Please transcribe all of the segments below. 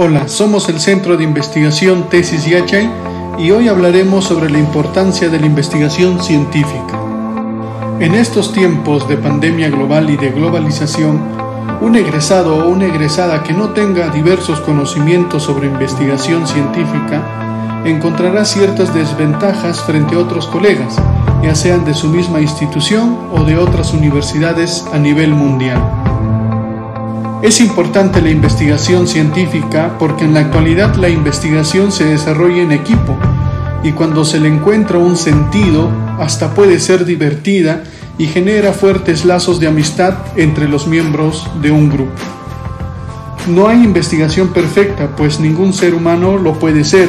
Hola, somos el Centro de Investigación Tesis Yachay y hoy hablaremos sobre la importancia de la investigación científica. En estos tiempos de pandemia global y de globalización, un egresado o una egresada que no tenga diversos conocimientos sobre investigación científica encontrará ciertas desventajas frente a otros colegas, ya sean de su misma institución o de otras universidades a nivel mundial. Es importante la investigación científica porque en la actualidad la investigación se desarrolla en equipo y cuando se le encuentra un sentido hasta puede ser divertida y genera fuertes lazos de amistad entre los miembros de un grupo. No hay investigación perfecta, pues ningún ser humano lo puede ser,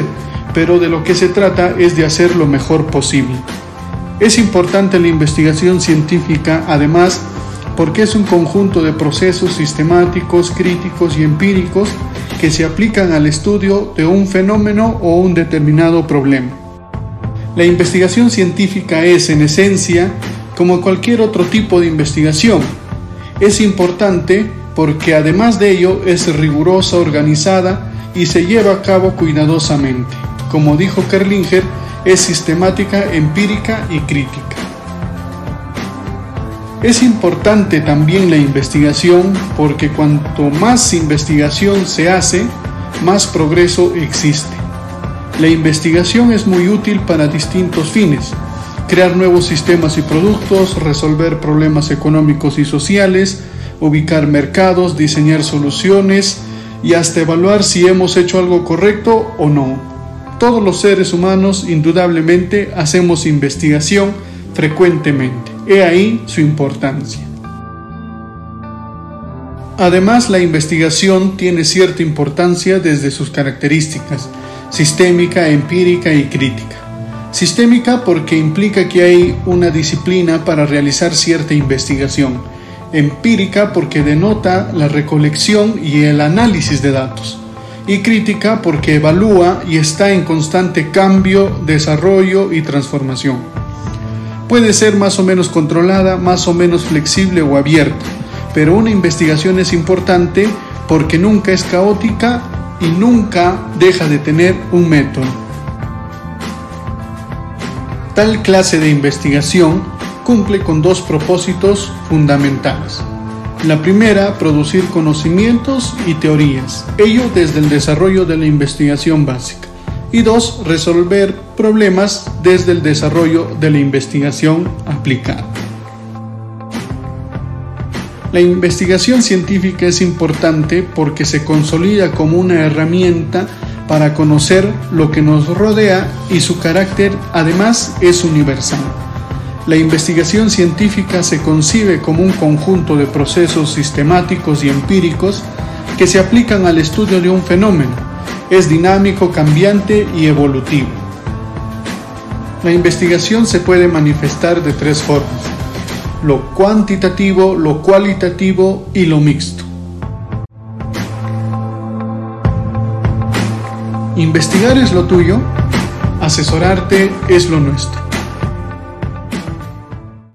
pero de lo que se trata es de hacer lo mejor posible. Es importante la investigación científica, además, porque es un conjunto de procesos sistemáticos, críticos y empíricos que se aplican al estudio de un fenómeno o un determinado problema. La investigación científica es, en esencia, como cualquier otro tipo de investigación. Es importante porque además de ello es rigurosa, organizada y se lleva a cabo cuidadosamente. Como dijo Kerlinger, es sistemática, empírica y crítica. Es importante también la investigación porque cuanto más investigación se hace, más progreso existe. La investigación es muy útil para distintos fines. Crear nuevos sistemas y productos, resolver problemas económicos y sociales, ubicar mercados, diseñar soluciones y hasta evaluar si hemos hecho algo correcto o no. Todos los seres humanos indudablemente hacemos investigación frecuentemente. He ahí su importancia. Además, la investigación tiene cierta importancia desde sus características, sistémica, empírica y crítica. Sistémica porque implica que hay una disciplina para realizar cierta investigación. Empírica porque denota la recolección y el análisis de datos. Y crítica porque evalúa y está en constante cambio, desarrollo y transformación. Puede ser más o menos controlada, más o menos flexible o abierta, pero una investigación es importante porque nunca es caótica y nunca deja de tener un método. Tal clase de investigación cumple con dos propósitos fundamentales. La primera, producir conocimientos y teorías, ello desde el desarrollo de la investigación básica y dos, resolver problemas desde el desarrollo de la investigación aplicada. La investigación científica es importante porque se consolida como una herramienta para conocer lo que nos rodea y su carácter además es universal. La investigación científica se concibe como un conjunto de procesos sistemáticos y empíricos que se aplican al estudio de un fenómeno es dinámico, cambiante y evolutivo. La investigación se puede manifestar de tres formas, lo cuantitativo, lo cualitativo y lo mixto. Investigar es lo tuyo, asesorarte es lo nuestro.